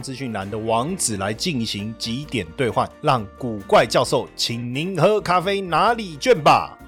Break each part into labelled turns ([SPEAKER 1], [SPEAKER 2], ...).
[SPEAKER 1] 资讯栏的网址来进行几点兑换，让古怪教授请您喝咖啡哪里卷吧。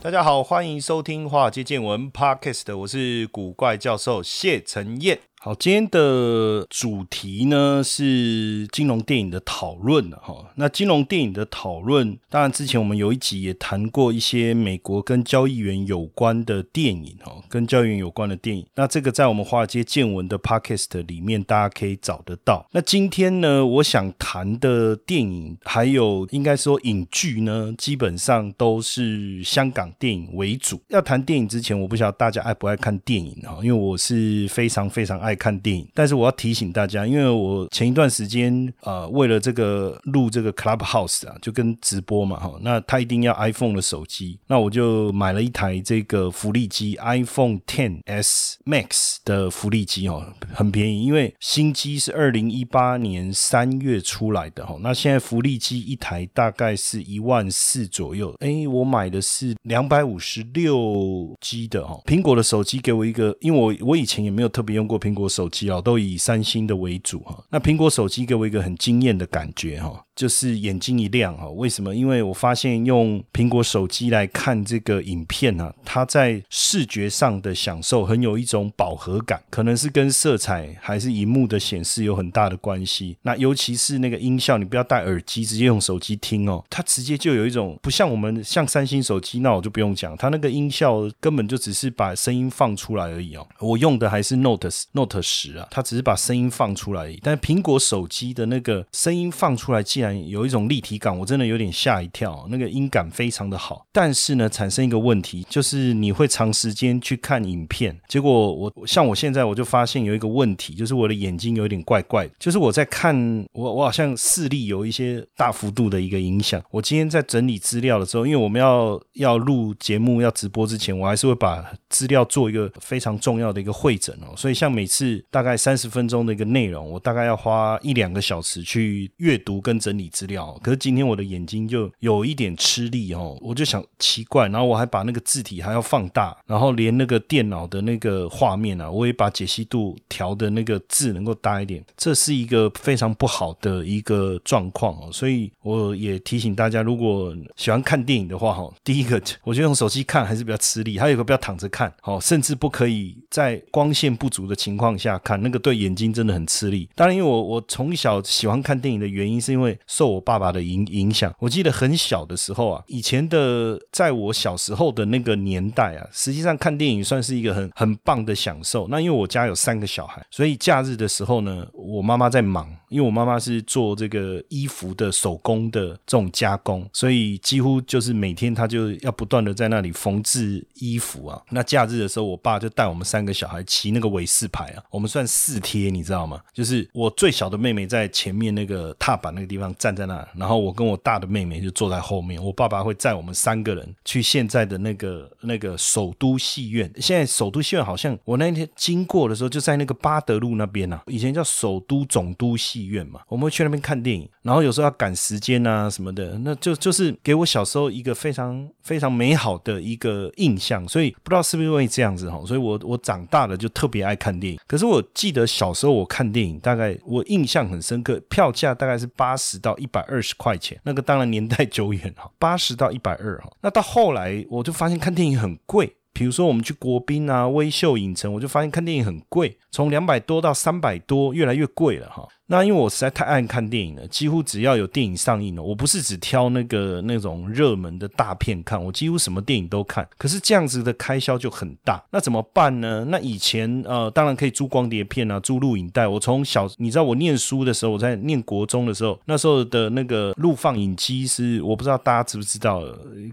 [SPEAKER 1] 大家好，欢迎收听《华尔街见闻》Podcast，我是古怪教授谢承彦。好，今天的主题呢是金融电影的讨论哈。那金融电影的讨论，当然之前我们有一集也谈过一些美国跟交易员有关的电影哈，跟交易员有关的电影。那这个在我们华尔街见闻的 Podcast 里面，大家可以找得到。那今天呢，我想谈的电影还有应该说影剧呢，基本上都是香港电影为主。要谈电影之前，我不晓得大家爱不爱看电影哈，因为我是非常非常爱。看电影，但是我要提醒大家，因为我前一段时间呃，为了这个录这个 Clubhouse 啊，就跟直播嘛哈，那他一定要 iPhone 的手机，那我就买了一台这个福利机 iPhone 10s Max 的福利机哦，很便宜，因为新机是二零一八年三月出来的哈，那现在福利机一台大概是一万四左右，哎，我买的是两百五十六 G 的哈，苹果的手机给我一个，因为我我以前也没有特别用过苹果。手机啊，都以三星的为主哈。那苹果手机给我一个很惊艳的感觉哈。就是眼睛一亮哈，为什么？因为我发现用苹果手机来看这个影片呢，它在视觉上的享受很有一种饱和感，可能是跟色彩还是荧幕的显示有很大的关系。那尤其是那个音效，你不要戴耳机，直接用手机听哦，它直接就有一种不像我们像三星手机，那我就不用讲，它那个音效根本就只是把声音放出来而已哦。我用的还是 Note Note 十啊，它只是把声音放出来而已。但是苹果手机的那个声音放出来，竟然有一种立体感，我真的有点吓一跳。那个音感非常的好，但是呢，产生一个问题，就是你会长时间去看影片，结果我像我现在我就发现有一个问题，就是我的眼睛有点怪怪，就是我在看我我好像视力有一些大幅度的一个影响。我今天在整理资料的时候，因为我们要要录节目要直播之前，我还是会把资料做一个非常重要的一个会诊哦。所以像每次是大概三十分钟的一个内容，我大概要花一两个小时去阅读跟整理资料。可是今天我的眼睛就有一点吃力哦，我就想奇怪，然后我还把那个字体还要放大，然后连那个电脑的那个画面啊，我也把解析度调的那个字能够大一点，这是一个非常不好的一个状况哦。所以我也提醒大家，如果喜欢看电影的话哈，第一个我觉得用手机看还是比较吃力，还有一个不要躺着看，好，甚至不可以在光线不足的情况下看，那个对眼睛真的很吃力。当然，因为我我从小喜欢看电影的原因，是因为受我爸爸。的影影响，我记得很小的时候啊，以前的在我小时候的那个年代啊，实际上看电影算是一个很很棒的享受。那因为我家有三个小孩，所以假日的时候呢，我妈妈在忙，因为我妈妈是做这个衣服的手工的这种加工，所以几乎就是每天她就要不断的在那里缝制衣服啊。那假日的时候，我爸就带我们三个小孩骑那个韦氏牌我们算四贴，你知道吗？就是我最小的妹妹在前面那个踏板那个地方站在那。然后我跟我大的妹妹就坐在后面，我爸爸会载我们三个人去现在的那个那个首都戏院。现在首都戏院好像我那天经过的时候就在那个巴德路那边啊，以前叫首都总督戏院嘛，我们会去那边看电影。然后有时候要赶时间啊什么的，那就就是给我小时候一个非常非常美好的一个印象。所以不知道是不是因为这样子哈，所以我我长大了就特别爱看电影。可是我记得小时候我看电影，大概我印象很深刻，票价大概是八十到一百二十块钱，那个当然年代久远哈，八十到一百二哈。那到后来我就发现看电影很贵，比如说我们去国宾啊、微秀影城，我就发现看电影很贵，从两百多到三百多，越来越贵了哈。那因为我实在太爱看电影了，几乎只要有电影上映了，我不是只挑那个那种热门的大片看，我几乎什么电影都看。可是这样子的开销就很大，那怎么办呢？那以前呃，当然可以租光碟片啊，租录影带。我从小，你知道我念书的时候，我在念国中的时候，那时候的那个录放影机是，我不知道大家知不知道，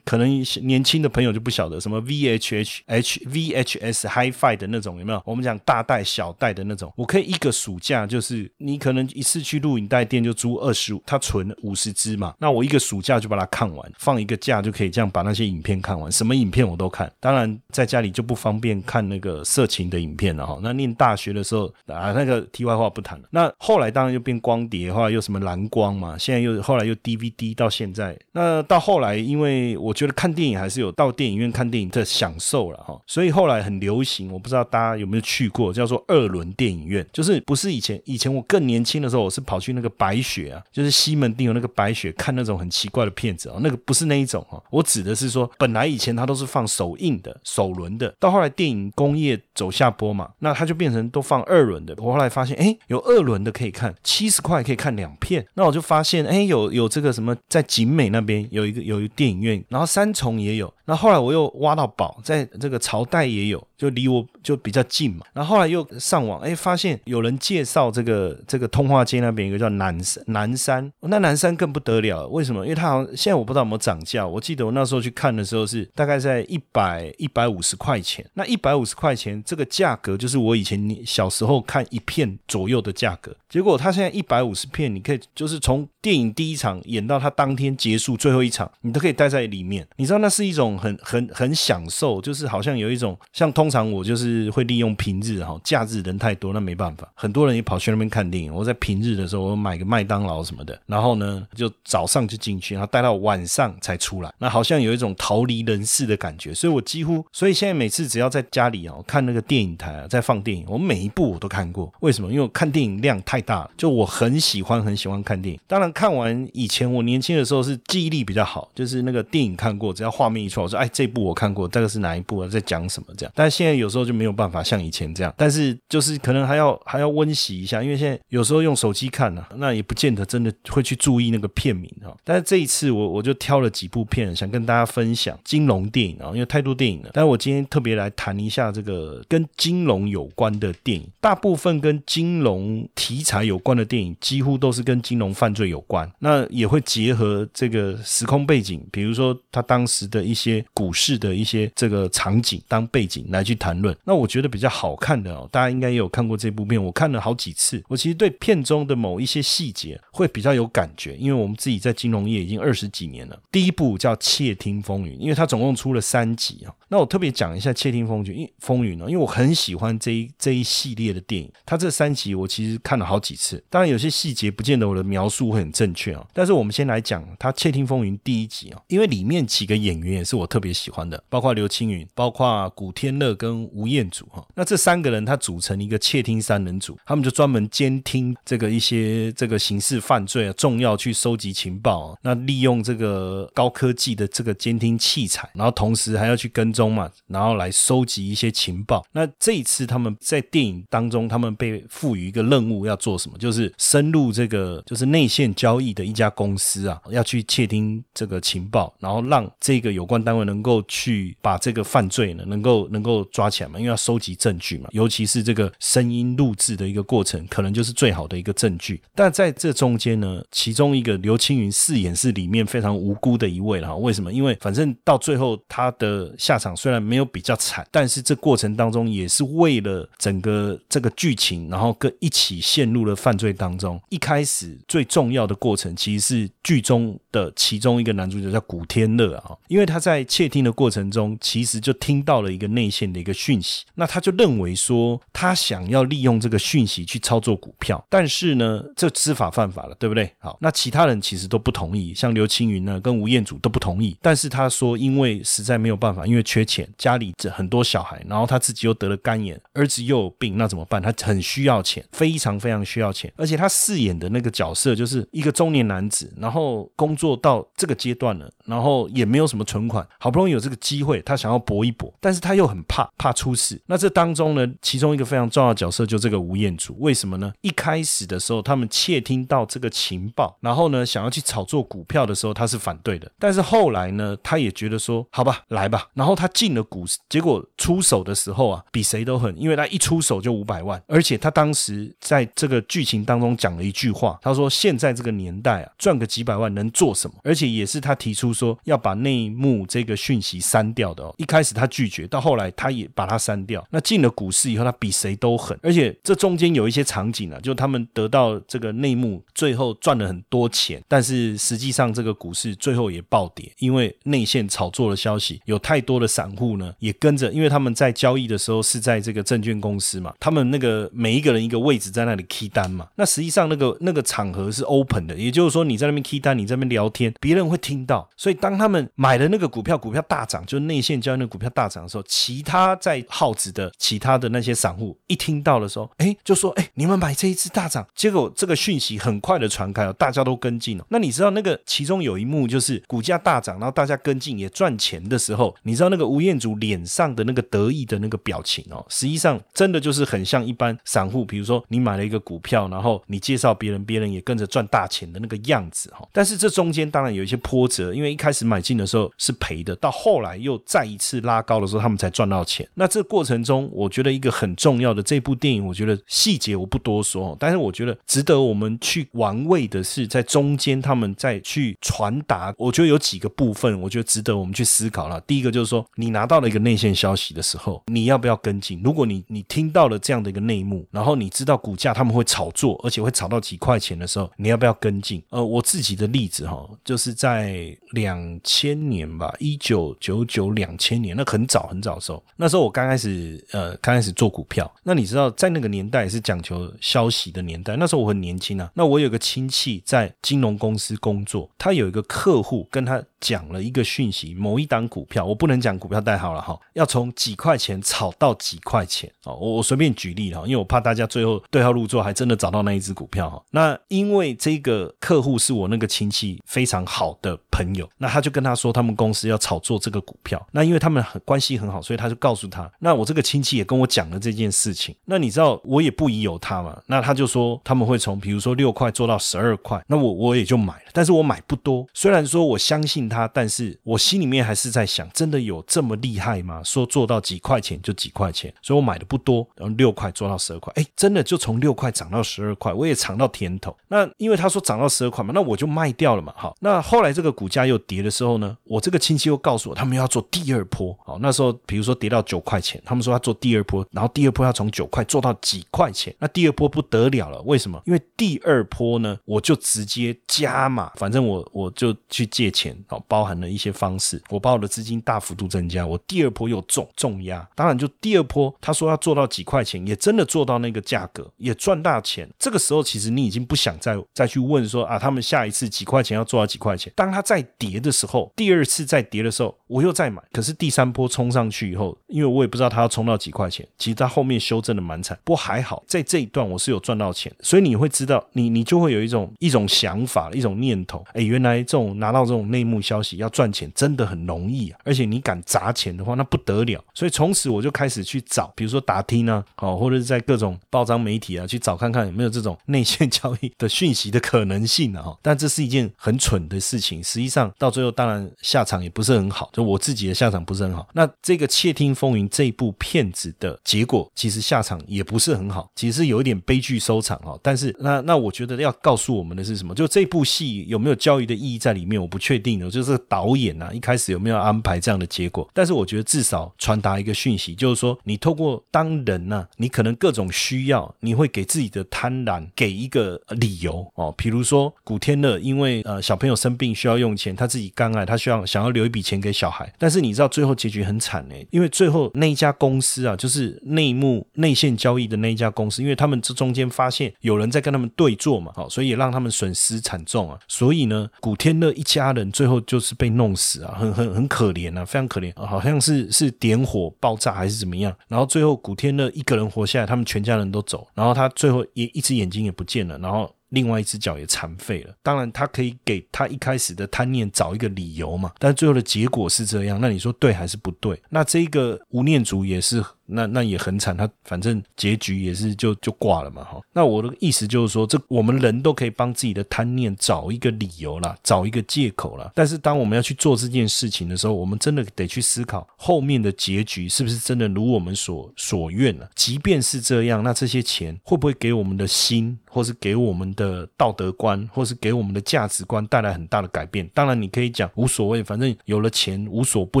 [SPEAKER 1] 可能年轻的朋友就不晓得什么 VHH、H、VHS、HiFi 的那种有没有？我们讲大带小带的那种，我可以一个暑假就是你可能一次去录影带店就租二十五，他存五十支嘛，那我一个暑假就把它看完，放一个假就可以这样把那些影片看完，什么影片我都看。当然在家里就不方便看那个色情的影片了哈。那念大学的时候啊，那个题外话不谈了。那后来当然就变光碟，后来又什么蓝光嘛，现在又后来又 DVD 到现在。那到后来，因为我觉得看电影还是有到电影院看电影的享受了哈，所以后来很流行，我不知道大家有没有去过，叫做二二轮电影院，就是不是以前以前我更年轻的时候，我是跑去那个白雪啊，就是西门町有那个白雪看那种很奇怪的片子啊，那个不是那一种哈，我指的是说，本来以前它都是放首映的首轮的，到后来电影工业走下坡嘛，那它就变成都放二轮的。我后来发现，哎，有二轮的可以看，七十块可以看两片，那我就发现，哎，有有这个什么在景美那边有一个有一个电影院，然后三重也有。那后来我又挖到宝，在这个朝代也有，就离我就比较近嘛。然后后来又上网，哎，发现有人介绍这个这个通化街那边一个叫南山南山，那南山更不得了，为什么？因为它好像现在我不知道有没有涨价。我记得我那时候去看的时候是大概在一百一百五十块钱。那一百五十块钱这个价格就是我以前小时候看一片左右的价格。结果他现在一百五十片，你可以就是从电影第一场演到他当天结束最后一场，你都可以待在里面。你知道那是一种很很很享受，就是好像有一种像通常我就是会利用平日哈，假日人太多那没办法，很多人也跑去那边看电影。我在平日的时候，我买个麦当劳什么的，然后呢就早上就进去，然后待到晚上才出来，那好像有一种逃离人世的感觉。所以我几乎，所以现在每次只要在家里哦看那个电影台啊在放电影，我每一部我都看过。为什么？因为我看电影量太。大了就我很喜欢很喜欢看电影，当然看完以前我年轻的时候是记忆力比较好，就是那个电影看过，只要画面一出来，说哎这部我看过，这个是哪一部啊，在讲什么这样。但现在有时候就没有办法像以前这样，但是就是可能还要还要温习一下，因为现在有时候用手机看呢，那也不见得真的会去注意那个片名哈。但是这一次我我就挑了几部片想跟大家分享金融电影啊，因为太多电影了。但是我今天特别来谈一下这个跟金融有关的电影，大部分跟金融题材。有关的电影几乎都是跟金融犯罪有关，那也会结合这个时空背景，比如说他当时的一些股市的一些这个场景当背景来去谈论。那我觉得比较好看的哦，大家应该也有看过这部片，我看了好几次。我其实对片中的某一些细节会比较有感觉，因为我们自己在金融业已经二十几年了。第一部叫《窃听风云》，因为它总共出了三集啊。那我特别讲一下《窃听风云》，因为风云呢，因为我很喜欢这一这一系列的电影，它这三集我其实看了好。几次，当然有些细节不见得我的描述会很正确啊。但是我们先来讲它《窃听风云》第一集啊，因为里面几个演员也是我特别喜欢的，包括刘青云、包括古天乐跟吴彦祖哈。那这三个人他组成一个窃听三人组，他们就专门监听这个一些这个刑事犯罪啊，重要去收集情报啊。那利用这个高科技的这个监听器材，然后同时还要去跟踪嘛，然后来收集一些情报。那这一次他们在电影当中，他们被赋予一个任务要做。什么？就是深入这个就是内线交易的一家公司啊，要去窃听这个情报，然后让这个有关单单位能够去把这个犯罪呢，能够能够抓起来嘛，因为要收集证据嘛，尤其是这个声音录制的一个过程，可能就是最好的一个证据。但在这中间呢，其中一个刘青云饰演是里面非常无辜的一位了哈。为什么？因为反正到最后他的下场虽然没有比较惨，但是这过程当中也是为了整个这个剧情，然后跟一起陷。入了犯罪当中，一开始最重要的过程其实是剧中的其中一个男主角叫古天乐啊，因为他在窃听的过程中，其实就听到了一个内线的一个讯息，那他就认为说他想要利用这个讯息去操作股票，但是呢，这知法犯法了，对不对？好，那其他人其实都不同意，像刘青云呢跟吴彦祖都不同意，但是他说因为实在没有办法，因为缺钱，家里这很多小孩，然后他自己又得了肝炎，儿子又有病，那怎么办？他很需要钱，非常非常。需要钱，而且他饰演的那个角色就是一个中年男子，然后工作到这个阶段了，然后也没有什么存款，好不容易有这个机会，他想要搏一搏，但是他又很怕怕出事。那这当中呢，其中一个非常重要的角色就这个吴彦祖，为什么呢？一开始的时候，他们窃听到这个情报，然后呢，想要去炒作股票的时候，他是反对的。但是后来呢，他也觉得说，好吧，来吧。然后他进了股市，结果出手的时候啊，比谁都狠，因为他一出手就五百万，而且他当时在这个剧情当中讲了一句话，他说：“现在这个年代啊，赚个几百万能做什么？”而且也是他提出说要把内幕这这个讯息删掉的哦。一开始他拒绝，到后来他也把它删掉。那进了股市以后，他比谁都狠，而且这中间有一些场景啊，就他们得到这个内幕，最后赚了很多钱，但是实际上这个股市最后也暴跌，因为内线炒作的消息，有太多的散户呢也跟着，因为他们在交易的时候是在这个证券公司嘛，他们那个每一个人一个位置在那里 key 单嘛，那实际上那个那个场合是 open 的，也就是说你在那边 key 单，你在那边聊天，别人会听到，所以当他们买了那个股票，票股票大涨，就是内线交易的股票大涨的时候，其他在耗子的其他的那些散户一听到的时候，哎，就说哎，你们买这一只大涨，结果这个讯息很快的传开了，大家都跟进了。那你知道那个其中有一幕就是股价大涨，然后大家跟进也赚钱的时候，你知道那个吴彦祖脸上的那个得意的那个表情哦，实际上真的就是很像一般散户，比如说你买了一个股票，然后你介绍别人，别人也跟着赚大钱的那个样子哈。但是这中间当然有一些波折，因为一开始买进的时候是赔的，到后来又再一次拉高的时候，他们才赚到钱。那这过程中，我觉得一个很重要的这部电影，我觉得细节我不多说，但是我觉得值得我们去玩味的是，在中间他们再去传达，我觉得有几个部分，我觉得值得我们去思考了。第一个就是说，你拿到了一个内线消息的时候，你要不要跟进？如果你你听到了这样的一个内幕，然后你知道股价他们会炒作，而且会炒到几块钱的时候，你要不要跟进？呃，我自己的例子哈，就是在两千年吧，一九九九两千年，那很早很早的时候，那时候我刚开始呃刚开始做股票，那你知道在那个年代是讲求消息的年代，那时候我很年轻啊，那我有个亲戚在金融公司工作，他有一个客户跟他讲了一个讯息，某一档股票，我不能讲股票代号了哈，要从几块钱炒到几块钱。哦，我我随便举例哈，因为我怕大家最后对号入座，还真的找到那一只股票哈。那因为这个客户是我那个亲戚非常好的朋友，那他就跟他说他们公司要炒作这个股票，那因为他们很关系很好，所以他就告诉他，那我这个亲戚也跟我讲了这件事情，那你知道我也不疑有他嘛，那他就说他们会从比如说六块做到十二块，那我我也就买了，但是我买不多，虽然说我相信他，但是我心里面还是在想，真的有这么厉害吗？说做到几块钱就几块钱，所以我买的不多，然后六块做到十二块，哎，真的就从六块涨到十二块，我也尝到甜头。那因为他说涨到十二块嘛，那我就卖掉了嘛。好，那后来这个股价又跌的时候呢，我这个亲戚又告诉我，他们要做第二波。好，那时候比如说跌到九块钱，他们说要做第二波，然后第二波要从九块做到几块钱，那第二波不得了了。为什么？因为第二波呢，我就直接加码，反正我我就去借钱，好，包含了一些方式，我把我的资金大幅度增加，我第二波又重重压，当然就第二波他说要做到几块钱，也真的做到那个价格，也赚大钱。这个时候其实你已经不想再再去问说啊，他们下一次几块钱要做到几块钱。当他再跌的时候，第二次再跌的时候，我又再买。可是第三波冲上去以后，因为我也不知道他要冲到几块钱，其实他后面修正的蛮惨，不过还好在这一段我是有赚到钱，所以你会知道，你你就会有一种一种想法，一种念头，哎，原来这种拿到这种内幕消息要赚钱真的很容易啊，而且你敢砸钱的话，那不得了。所以从此我就开始去找，比如说打听啊，哦，或者是在各种报章媒体啊去找看看有没有这种内线交易的讯息的可能性啊。但这是一件很蠢的事情，实际上到最后当然下场也不不是很好，就我自己的下场不是很好。那这个《窃听风云》这部片子的结果，其实下场也不是很好，其实是有一点悲剧收场哦。但是那那我觉得要告诉我们的是什么？就这部戏有没有教育的意义在里面？我不确定的，就是导演啊一开始有没有安排这样的结果？但是我觉得至少传达一个讯息，就是说你透过当人呐，你可能各种需要，你会给自己的贪婪给一个理由哦。比如说古天乐，因为呃小朋友生病需要用钱，他自己肝癌，他需要想要留笔钱给小孩。但是你知道最后结局很惨呢，因为最后那一家公司啊，就是内幕内线交易的那一家公司，因为他们这中间发现有人在跟他们对坐嘛，好，所以也让他们损失惨重啊。所以呢，古天乐一家人最后就是被弄死啊，很很很可怜啊，非常可怜，好像是是点火爆炸还是怎么样。然后最后古天乐一个人活下来，他们全家人都走，然后他最后也一只眼睛也不见了，然后。另外一只脚也残废了。当然，他可以给他一开始的贪念找一个理由嘛，但最后的结果是这样，那你说对还是不对？那这个吴念祖也是。那那也很惨，他反正结局也是就就挂了嘛哈。那我的意思就是说，这我们人都可以帮自己的贪念找一个理由啦，找一个借口啦。但是当我们要去做这件事情的时候，我们真的得去思考后面的结局是不是真的如我们所所愿了。即便是这样，那这些钱会不会给我们的心，或是给我们的道德观，或是给我们的价值观带来很大的改变？当然，你可以讲无所谓，反正有了钱无所不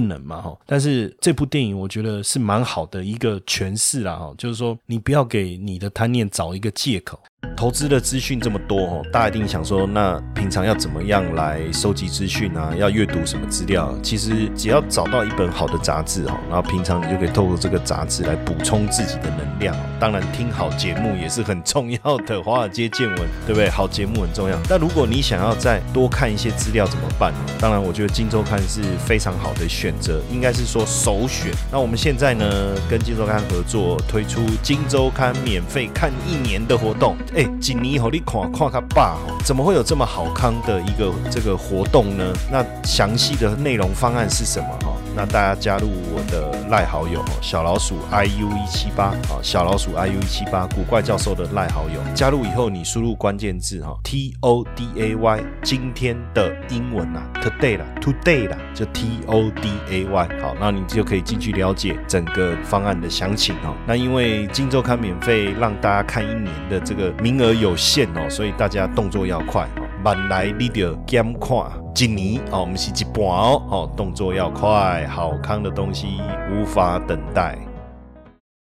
[SPEAKER 1] 能嘛哈。但是这部电影我觉得是蛮好的一。个诠释啦哈，就是说你不要给你的贪念找一个借口。投资的资讯这么多哦，大家一定想说，那平常要怎么样来收集资讯啊？要阅读什么资料？其实只要找到一本好的杂志哦，然后平常你就可以透过这个杂志来补充自己的能量。当然，听好节目也是很重要的，华尔街见闻，对不对？好节目很重要。但如果你想要再多看一些资料怎么办？当然，我觉得《金周刊》是非常好的选择，应该是说首选。那我们现在呢，跟《金周刊》合作推出《金周刊》免费看一年的活动。哎，锦尼好，你看看他爸哦，怎么会有这么好康的一个这个活动呢？那详细的内容方案是什么哈？那大家加入我的赖好友小老鼠 i u 一七八啊，小老鼠 i u 一七八，古怪教授的赖好友，加入以后你输入关键字哈，t o d a y，今天的英文啊，today 啦，today 啦，就 t o d a y，好，那你就可以进去了解整个方案的详情哦。那因为金周刊免费让大家看一年的这个。名额有限哦，所以大家动作要快。慢来你就减看一年哦，不是一半哦，哦，动作要快，好康的东西无法等待。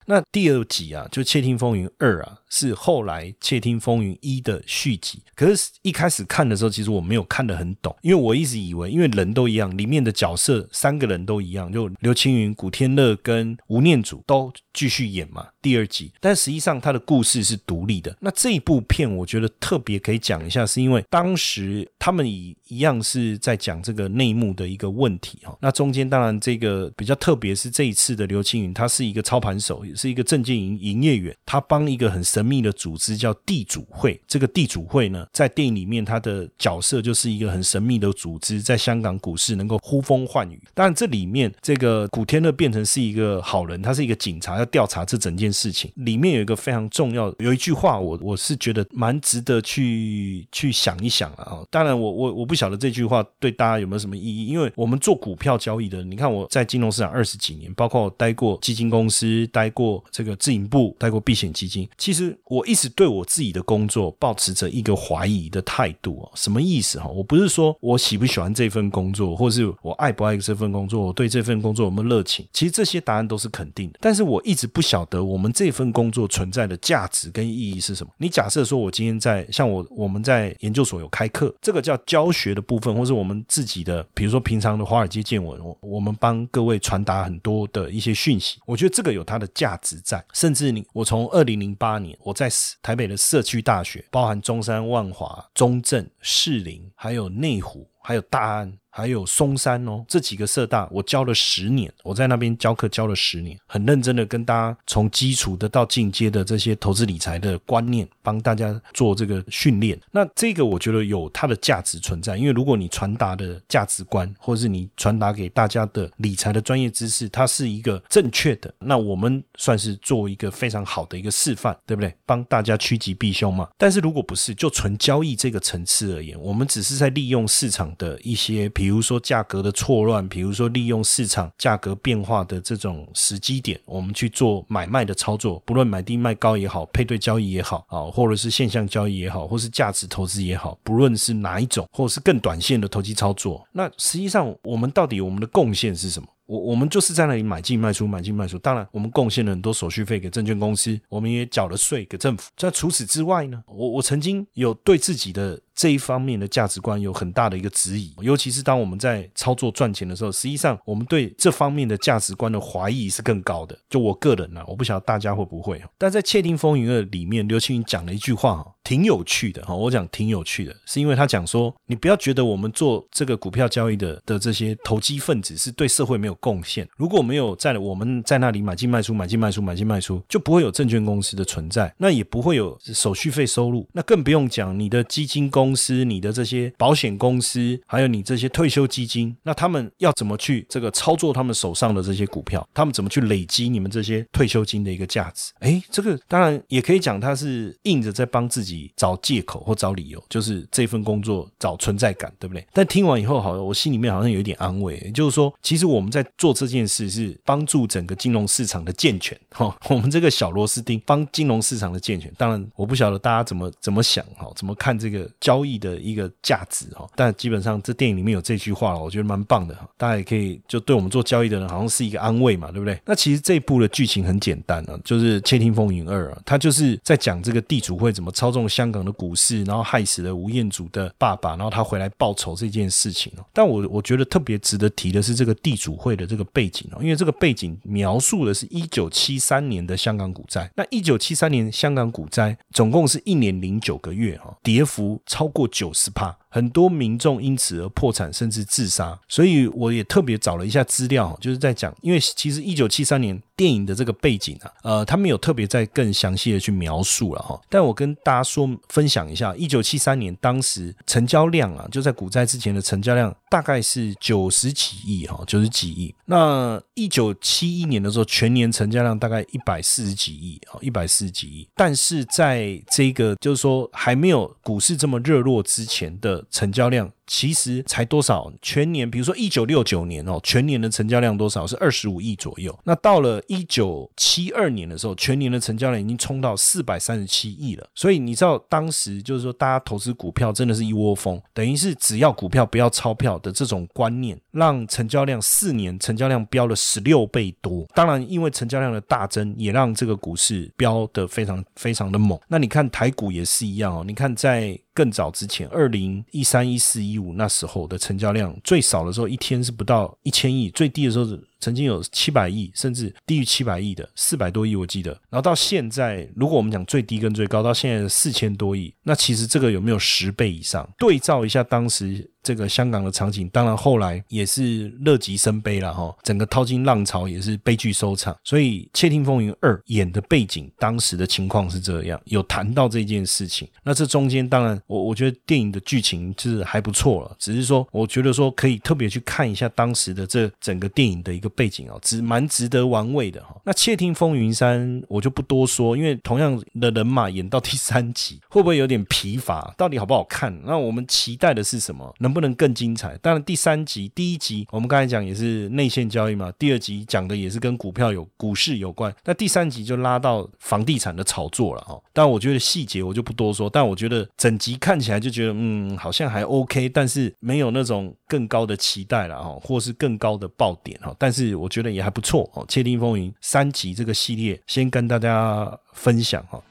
[SPEAKER 1] 那第二集啊，就《窃听风云二》啊。是后来《窃听风云一》的续集，可是一开始看的时候，其实我没有看得很懂，因为我一直以为，因为人都一样，里面的角色三个人都一样，就刘青云、古天乐跟吴念祖都继续演嘛，第二集。但实际上他的故事是独立的。那这一部片，我觉得特别可以讲一下，是因为当时他们以一样是在讲这个内幕的一个问题哈。那中间当然这个比较特别，是这一次的刘青云，他是一个操盘手，也是一个证券营营业员，他帮一个很。神秘的组织叫地主会，这个地主会呢，在电影里面，它的角色就是一个很神秘的组织，在香港股市能够呼风唤雨。当然，这里面这个古天乐变成是一个好人，他是一个警察，要调查这整件事情。里面有一个非常重要，有一句话，我我是觉得蛮值得去去想一想了啊。当然，我我我不晓得这句话对大家有没有什么意义，因为我们做股票交易的，你看我在金融市场二十几年，包括待过基金公司，待过这个自营部，待过避险基金，其实。我一直对我自己的工作保持着一个怀疑的态度哦，什么意思哈？我不是说我喜不喜欢这份工作，或是我爱不爱这份工作，我对这份工作有没有热情？其实这些答案都是肯定的，但是我一直不晓得我们这份工作存在的价值跟意义是什么。你假设说我今天在像我我们在研究所有开课，这个叫教学的部分，或是我们自己的，比如说平常的华尔街见闻，我我们帮各位传达很多的一些讯息，我觉得这个有它的价值在。甚至你我从二零零八年。我在台北的社区大学，包含中山、万华、中正、士林，还有内湖，还有大安。还有松山哦，这几个社大我教了十年，我在那边教课教了十年，很认真的跟大家从基础的到进阶的这些投资理财的观念，帮大家做这个训练。那这个我觉得有它的价值存在，因为如果你传达的价值观，或者是你传达给大家的理财的专业知识，它是一个正确的，那我们算是做一个非常好的一个示范，对不对？帮大家趋吉避凶嘛。但是如果不是，就纯交易这个层次而言，我们只是在利用市场的一些比。比如说价格的错乱，比如说利用市场价格变化的这种时机点，我们去做买卖的操作，不论买低卖高也好，配对交易也好啊，或者是现象交易也好，或是价值投资也好，不论是哪一种，或者是更短线的投机操作，那实际上我们到底我们的贡献是什么？我我们就是在那里买进卖出，买进卖出。当然，我们贡献了很多手续费给证券公司，我们也缴了税给政府。在除此之外呢，我我曾经有对自己的。这一方面的价值观有很大的一个质疑，尤其是当我们在操作赚钱的时候，实际上我们对这方面的价值观的怀疑是更高的。就我个人呢，我不晓得大家会不会。但在《窃听风云二》里面，刘青云讲了一句话，挺有趣的哈。我讲挺有趣的，是因为他讲说，你不要觉得我们做这个股票交易的的这些投机分子是对社会没有贡献。如果没有在我们在那里买进卖出、买进卖出、买进卖出，就不会有证券公司的存在，那也不会有手续费收入，那更不用讲你的基金公司、你的这些保险公司，还有你这些退休基金，那他们要怎么去这个操作他们手上的这些股票？他们怎么去累积你们这些退休金的一个价值？哎，这个当然也可以讲，他是硬着在帮自己找借口或找理由，就是这份工作找存在感，对不对？但听完以后，好，我心里面好像有一点安慰，也就是说，其实我们在做这件事是帮助整个金融市场的健全，哈，我们这个小螺丝钉帮金融市场的健全。当然，我不晓得大家怎么怎么想，哈，怎么看这个交易的一个价值，哈。但基本上这电影里面有这句话，我觉得蛮棒的，哈。大家也可以就对我们做交易的人，好像是一个安慰嘛，对不对？那其实这一部的剧情很简单啊，就是《窃听风云二》啊，它就是在讲这个地主会怎么操纵香港的股市，然后害死了吴彦祖的爸爸，然后他回来报仇这件事情。但我我觉得特别值得提的是这个地主会的这个背景哦，因为这个背景描述的是一九七三年的香港股灾。那一九七三年香港股灾总共是一年零九个月哈，跌幅超过九十帕。很多民众因此而破产甚至自杀，所以我也特别找了一下资料，就是在讲，因为其实一九七三年电影的这个背景啊，呃，他们有特别在更详细的去描述了哈。但我跟大家说分享一下，一九七三年当时成交量啊，就在股灾之前的成交量大概是九十几亿哈，九十几亿。那一九七一年的时候，全年成交量大概一百四十几亿啊，一百四十几亿。但是在这个就是说还没有股市这么热络之前的。成交量。其实才多少？全年，比如说一九六九年哦，全年的成交量多少？是二十五亿左右。那到了一九七二年的时候，全年的成交量已经冲到四百三十七亿了。所以你知道，当时就是说，大家投资股票真的是一窝蜂，等于是只要股票不要钞票的这种观念，让成交量四年成交量飙了十六倍多。当然，因为成交量的大增，也让这个股市飙得非常非常的猛。那你看台股也是一样哦。你看在更早之前，二零一三一四一。五那时候的成交量最少的时候，一天是不到一千亿；最低的时候曾经有七百亿，甚至低于七百亿的四百多亿，我记得。然后到现在，如果我们讲最低跟最高，到现在四千多亿，那其实这个有没有十倍以上？对照一下当时。这个香港的场景，当然后来也是乐极生悲了哈。整个淘金浪潮也是悲剧收场。所以《窃听风云二》演的背景，当时的情况是这样，有谈到这件事情。那这中间当然，我我觉得电影的剧情就是还不错了。只是说，我觉得说可以特别去看一下当时的这整个电影的一个背景哦，值蛮值得玩味的哈。那《窃听风云三》我就不多说，因为同样的人马演到第三集，会不会有点疲乏？到底好不好看？那我们期待的是什么？能不能更精彩？当然，第三集、第一集我们刚才讲也是内线交易嘛，第二集讲的也是跟股票有股市有关，那第三集就拉到房地产的炒作了哈。但我觉得细节我就不多说，但我觉得整集看起来就觉得嗯，好像还 OK，但是没有那种更高的期待了哈，或是更高的爆点哈。但是我觉得也还不错哦，《窃听风云》三集这个系列先跟大家分享哈。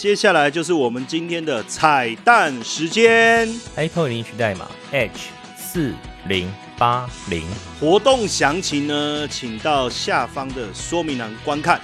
[SPEAKER 1] 接下来就是我们今天的彩蛋时间
[SPEAKER 2] ，Apple 领取代码 H 四零八零，
[SPEAKER 1] 活动详情呢，请到下方的说明栏观看。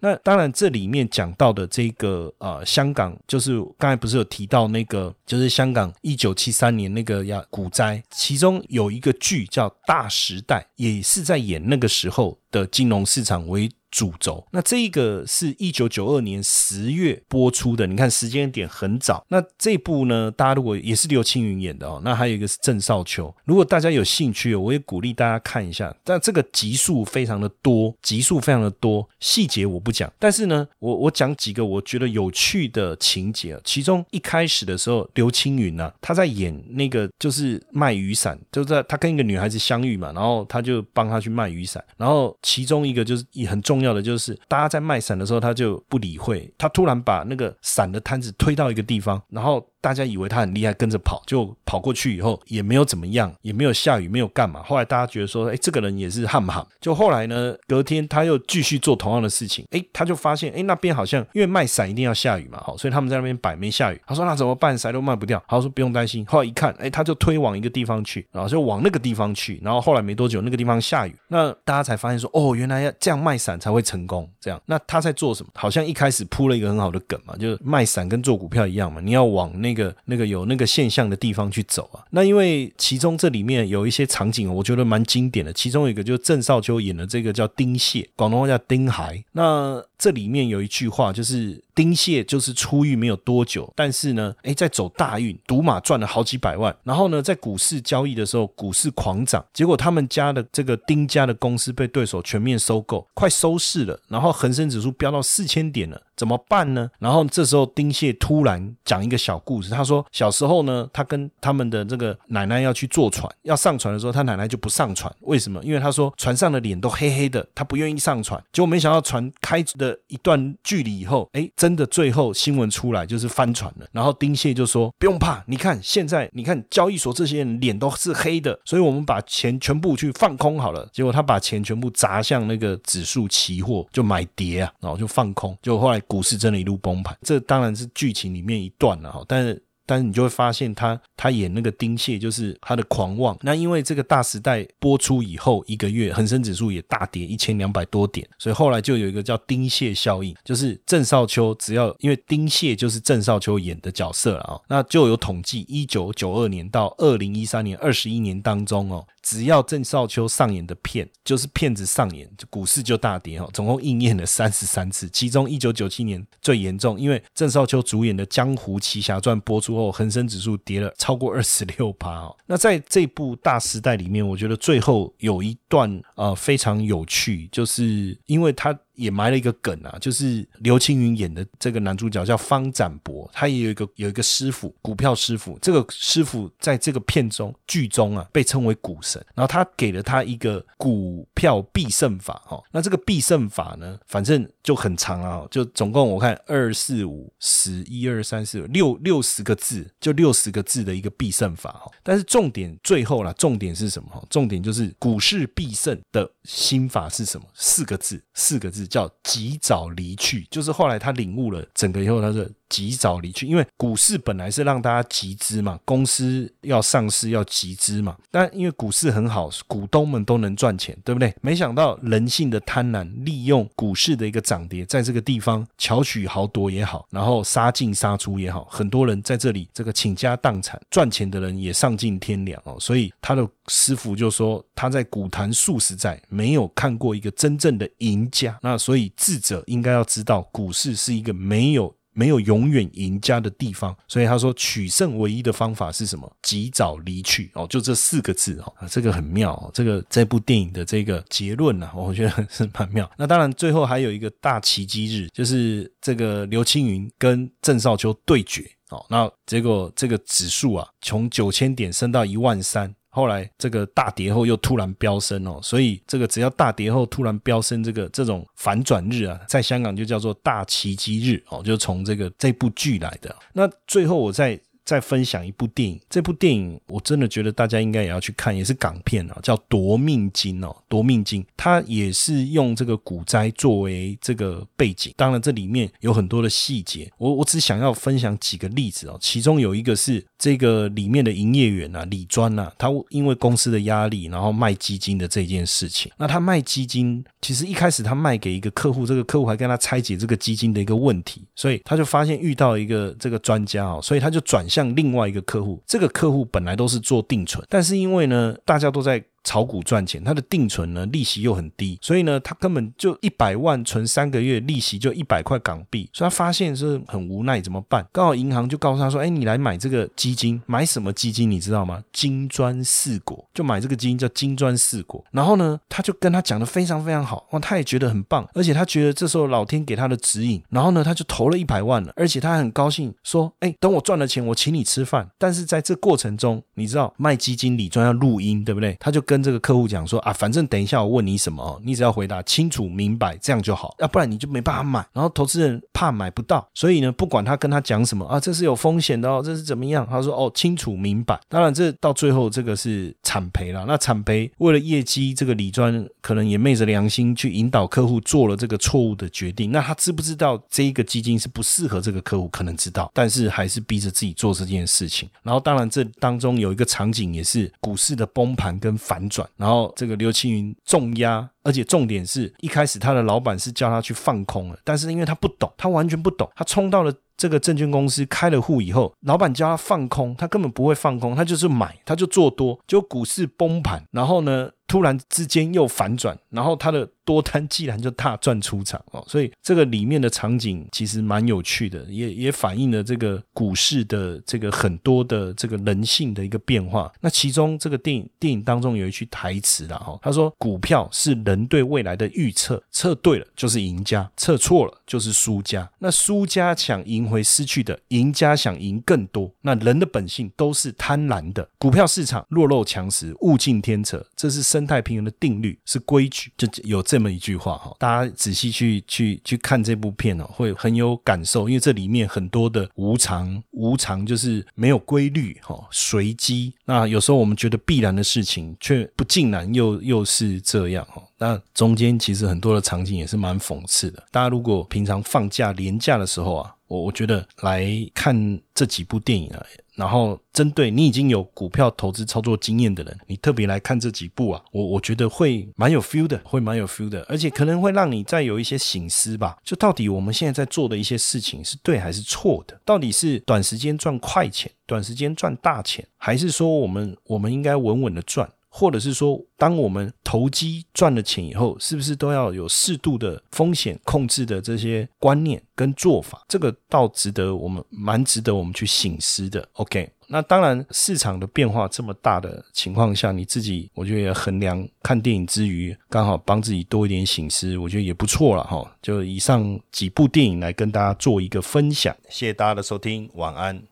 [SPEAKER 1] 那当然，这里面讲到的这个呃，香港就是刚才不是有提到那个，就是香港一九七三年那个呀股灾，其中有一个剧叫《大时代》，也是在演那个时候的金融市场为。主轴，那这一个是一九九二年十月播出的，你看时间点很早。那这部呢，大家如果也是刘青云演的哦，那还有一个是郑少秋。如果大家有兴趣，我也鼓励大家看一下。但这个集数非常的多，集数非常的多，细节我不讲。但是呢，我我讲几个我觉得有趣的情节。其中一开始的时候，刘青云呢，他在演那个就是卖雨伞，就在他跟一个女孩子相遇嘛，然后他就帮他去卖雨伞。然后其中一个就是也很重。重要的就是，大家在卖伞的时候，他就不理会，他突然把那个伞的摊子推到一个地方，然后。大家以为他很厉害，跟着跑，就跑过去以后也没有怎么样，也没有下雨，没有干嘛。后来大家觉得说，哎，这个人也是悍不？就后来呢，隔天他又继续做同样的事情，哎，他就发现，哎，那边好像因为卖伞一定要下雨嘛，好，所以他们在那边摆没下雨。他说那怎么办？伞都卖不掉。他说不用担心。后来一看，哎，他就推往一个地方去，然后就往那个地方去。然后后来没多久，那个地方下雨。那大家才发现说，哦，原来要这样卖伞才会成功。这样，那他在做什么？好像一开始铺了一个很好的梗嘛，就是卖伞跟做股票一样嘛，你要往那。那个那个有那个现象的地方去走啊。那因为其中这里面有一些场景，我觉得蛮经典的。其中一个就是郑少秋演的这个叫丁蟹，广东话叫丁海。那这里面有一句话，就是丁蟹就是出狱没有多久，但是呢，哎，在走大运，赌马赚了好几百万。然后呢，在股市交易的时候，股市狂涨，结果他们家的这个丁家的公司被对手全面收购，快收市了。然后恒生指数飙到四千点了。怎么办呢？然后这时候丁蟹突然讲一个小故事，他说小时候呢，他跟他们的这个奶奶要去坐船，要上船的时候，他奶奶就不上船，为什么？因为他说船上的脸都黑黑的，他不愿意上船。结果没想到船开的一段距离以后，哎，真的最后新闻出来就是翻船了。然后丁蟹就说不用怕，你看现在你看交易所这些人脸都是黑的，所以我们把钱全部去放空好了。结果他把钱全部砸向那个指数期货，就买跌啊，然后就放空，就后来。股市真的一路崩盘，这当然是剧情里面一段了哈，但是。但是你就会发现，他他演那个丁蟹就是他的狂妄。那因为这个大时代播出以后一个月，恒生指数也大跌一千两百多点，所以后来就有一个叫丁蟹效应，就是郑少秋只要因为丁蟹就是郑少秋演的角色了啊，那就有统计，一九九二年到二零一三年二十一年当中哦，只要郑少秋上演的片，就是骗子上演，股市就大跌哦，总共应验了三十三次，其中一九九七年最严重，因为郑少秋主演的《江湖奇侠传》播出。后恒生指数跌了超过二十六趴哦。那在这部大时代里面，我觉得最后有一段呃非常有趣，就是因为他。也埋了一个梗啊，就是刘青云演的这个男主角叫方展博，他也有一个有一个师傅，股票师傅。这个师傅在这个片中剧中啊，被称为股神。然后他给了他一个股票必胜法哈。那这个必胜法呢，反正就很长啊，就总共我看二四五十一二三四六六十个字，就六十个字的一个必胜法哈。但是重点最后啦，重点是什么哈？重点就是股市必胜的心法是什么？四个字，四个字。叫及早离去，就是后来他领悟了整个以后，他说。及早离去，因为股市本来是让大家集资嘛，公司要上市要集资嘛。但因为股市很好，股东们都能赚钱，对不对？没想到人性的贪婪，利用股市的一个涨跌，在这个地方巧取豪夺也好，然后杀进杀出也好，很多人在这里这个倾家荡产赚钱的人也丧尽天良哦。所以他的师傅就说，他在股坛数十载没有看过一个真正的赢家。那所以智者应该要知道，股市是一个没有。没有永远赢家的地方，所以他说取胜唯一的方法是什么？及早离去哦，就这四个字哦，这个很妙哦。这个这部电影的这个结论呢，我觉得是蛮妙。那当然最后还有一个大奇迹日，就是这个刘青云跟郑少秋对决哦，那结果这个指数啊，从九千点升到一万三。后来这个大跌后又突然飙升哦，所以这个只要大跌后突然飙升，这个这种反转日啊，在香港就叫做大奇迹日哦，就从这个这部剧来的。那最后我再。再分享一部电影，这部电影我真的觉得大家应该也要去看，也是港片啊，叫《夺命金》哦，《夺命金》它也是用这个股灾作为这个背景，当然这里面有很多的细节，我我只想要分享几个例子哦，其中有一个是这个里面的营业员啊，李专呐，他因为公司的压力，然后卖基金的这件事情，那他卖基金，其实一开始他卖给一个客户，这个客户还跟他拆解这个基金的一个问题，所以他就发现遇到一个这个专家哦，所以他就转。向另外一个客户，这个客户本来都是做定存，但是因为呢，大家都在。炒股赚钱，他的定存呢利息又很低，所以呢他根本就一百万存三个月，利息就一百块港币，所以他发现是很无奈，怎么办？刚好银行就告诉他说：“哎，你来买这个基金，买什么基金你知道吗？金砖四国，就买这个基金叫金砖四国。”然后呢，他就跟他讲的非常非常好，哇，他也觉得很棒，而且他觉得这时候老天给他的指引，然后呢他就投了一百万了，而且他很高兴说：“哎，等我赚了钱，我请你吃饭。”但是在这过程中，你知道卖基金理专要录音，对不对？他就。跟这个客户讲说啊，反正等一下我问你什么，你只要回答清楚明白，这样就好，要不然你就没办法买。然后投资人怕买不到，所以呢，不管他跟他讲什么啊，这是有风险的哦，这是怎么样？他说哦，清楚明白。当然，这到最后这个是惨赔了。那惨赔为了业绩，这个李专可能也昧着良心去引导客户做了这个错误的决定。那他知不知道这一个基金是不适合这个客户？可能知道，但是还是逼着自己做这件事情。然后，当然这当中有一个场景也是股市的崩盘跟反。反转，然后这个刘青云重压，而且重点是一开始他的老板是叫他去放空了，但是因为他不懂，他完全不懂，他冲到了。这个证券公司开了户以后，老板叫他放空，他根本不会放空，他就是买，他就做多，就股市崩盘，然后呢，突然之间又反转，然后他的。多单既然就大赚出场哦，所以这个里面的场景其实蛮有趣的，也也反映了这个股市的这个很多的这个人性的一个变化。那其中这个电影电影当中有一句台词啦，哈，他说：“股票是人对未来的预测，测对了就是赢家，测错了就是输家。那输家想赢回失去的，赢家想赢更多。那人的本性都是贪婪的，股票市场弱肉强食，物竞天择，这是生态平衡的定律，是规矩，就有。”这么一句话哈，大家仔细去去去看这部片哦，会很有感受，因为这里面很多的无常，无常就是没有规律哈，随机。那有时候我们觉得必然的事情，却不尽然又又是这样哈。那中间其实很多的场景也是蛮讽刺的。大家如果平常放假连假的时候啊，我我觉得来看这几部电影啊。然后，针对你已经有股票投资操作经验的人，你特别来看这几部啊，我我觉得会蛮有 feel 的，会蛮有 feel 的，而且可能会让你再有一些醒思吧。就到底我们现在在做的一些事情是对还是错的？到底是短时间赚快钱，短时间赚大钱，还是说我们我们应该稳稳的赚？或者是说，当我们投机赚了钱以后，是不是都要有适度的风险控制的这些观念跟做法？这个倒值得我们蛮值得我们去醒思的。OK，那当然市场的变化这么大的情况下，你自己我觉得也衡量看电影之余，刚好帮自己多一点醒思，我觉得也不错了哈。就以上几部电影来跟大家做一个分享，谢谢大家的收听，晚安。